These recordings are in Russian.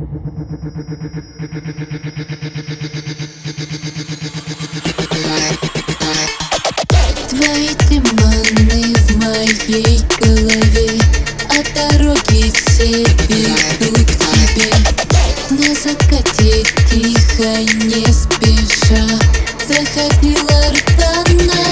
Твои туманы в моей голове А дороги все ведут к тебе. На тихо, не спеша Заходила рваная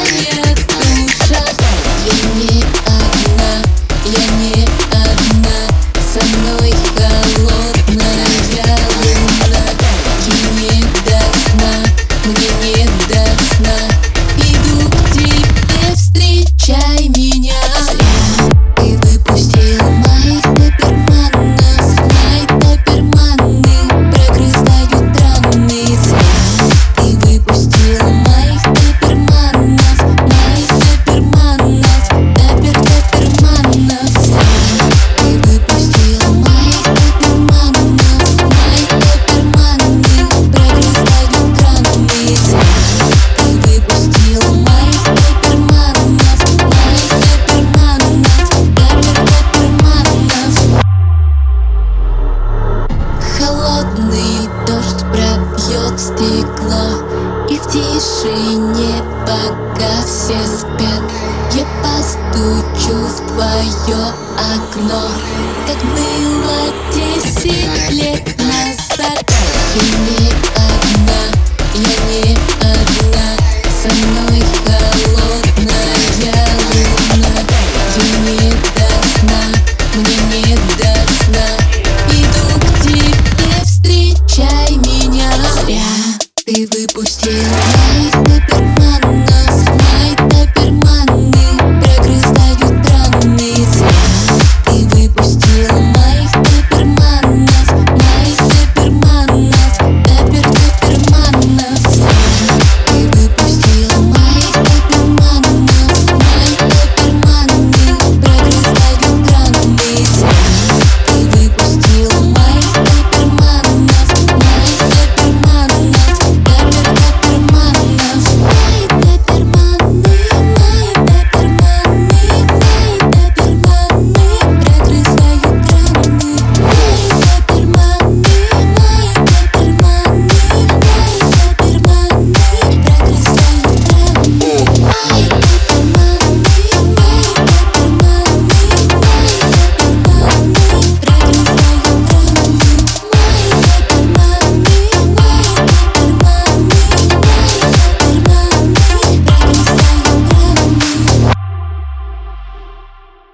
стекло И в тишине, пока все спят. Я постучу в твое окно Как было десять лет назад. И you. need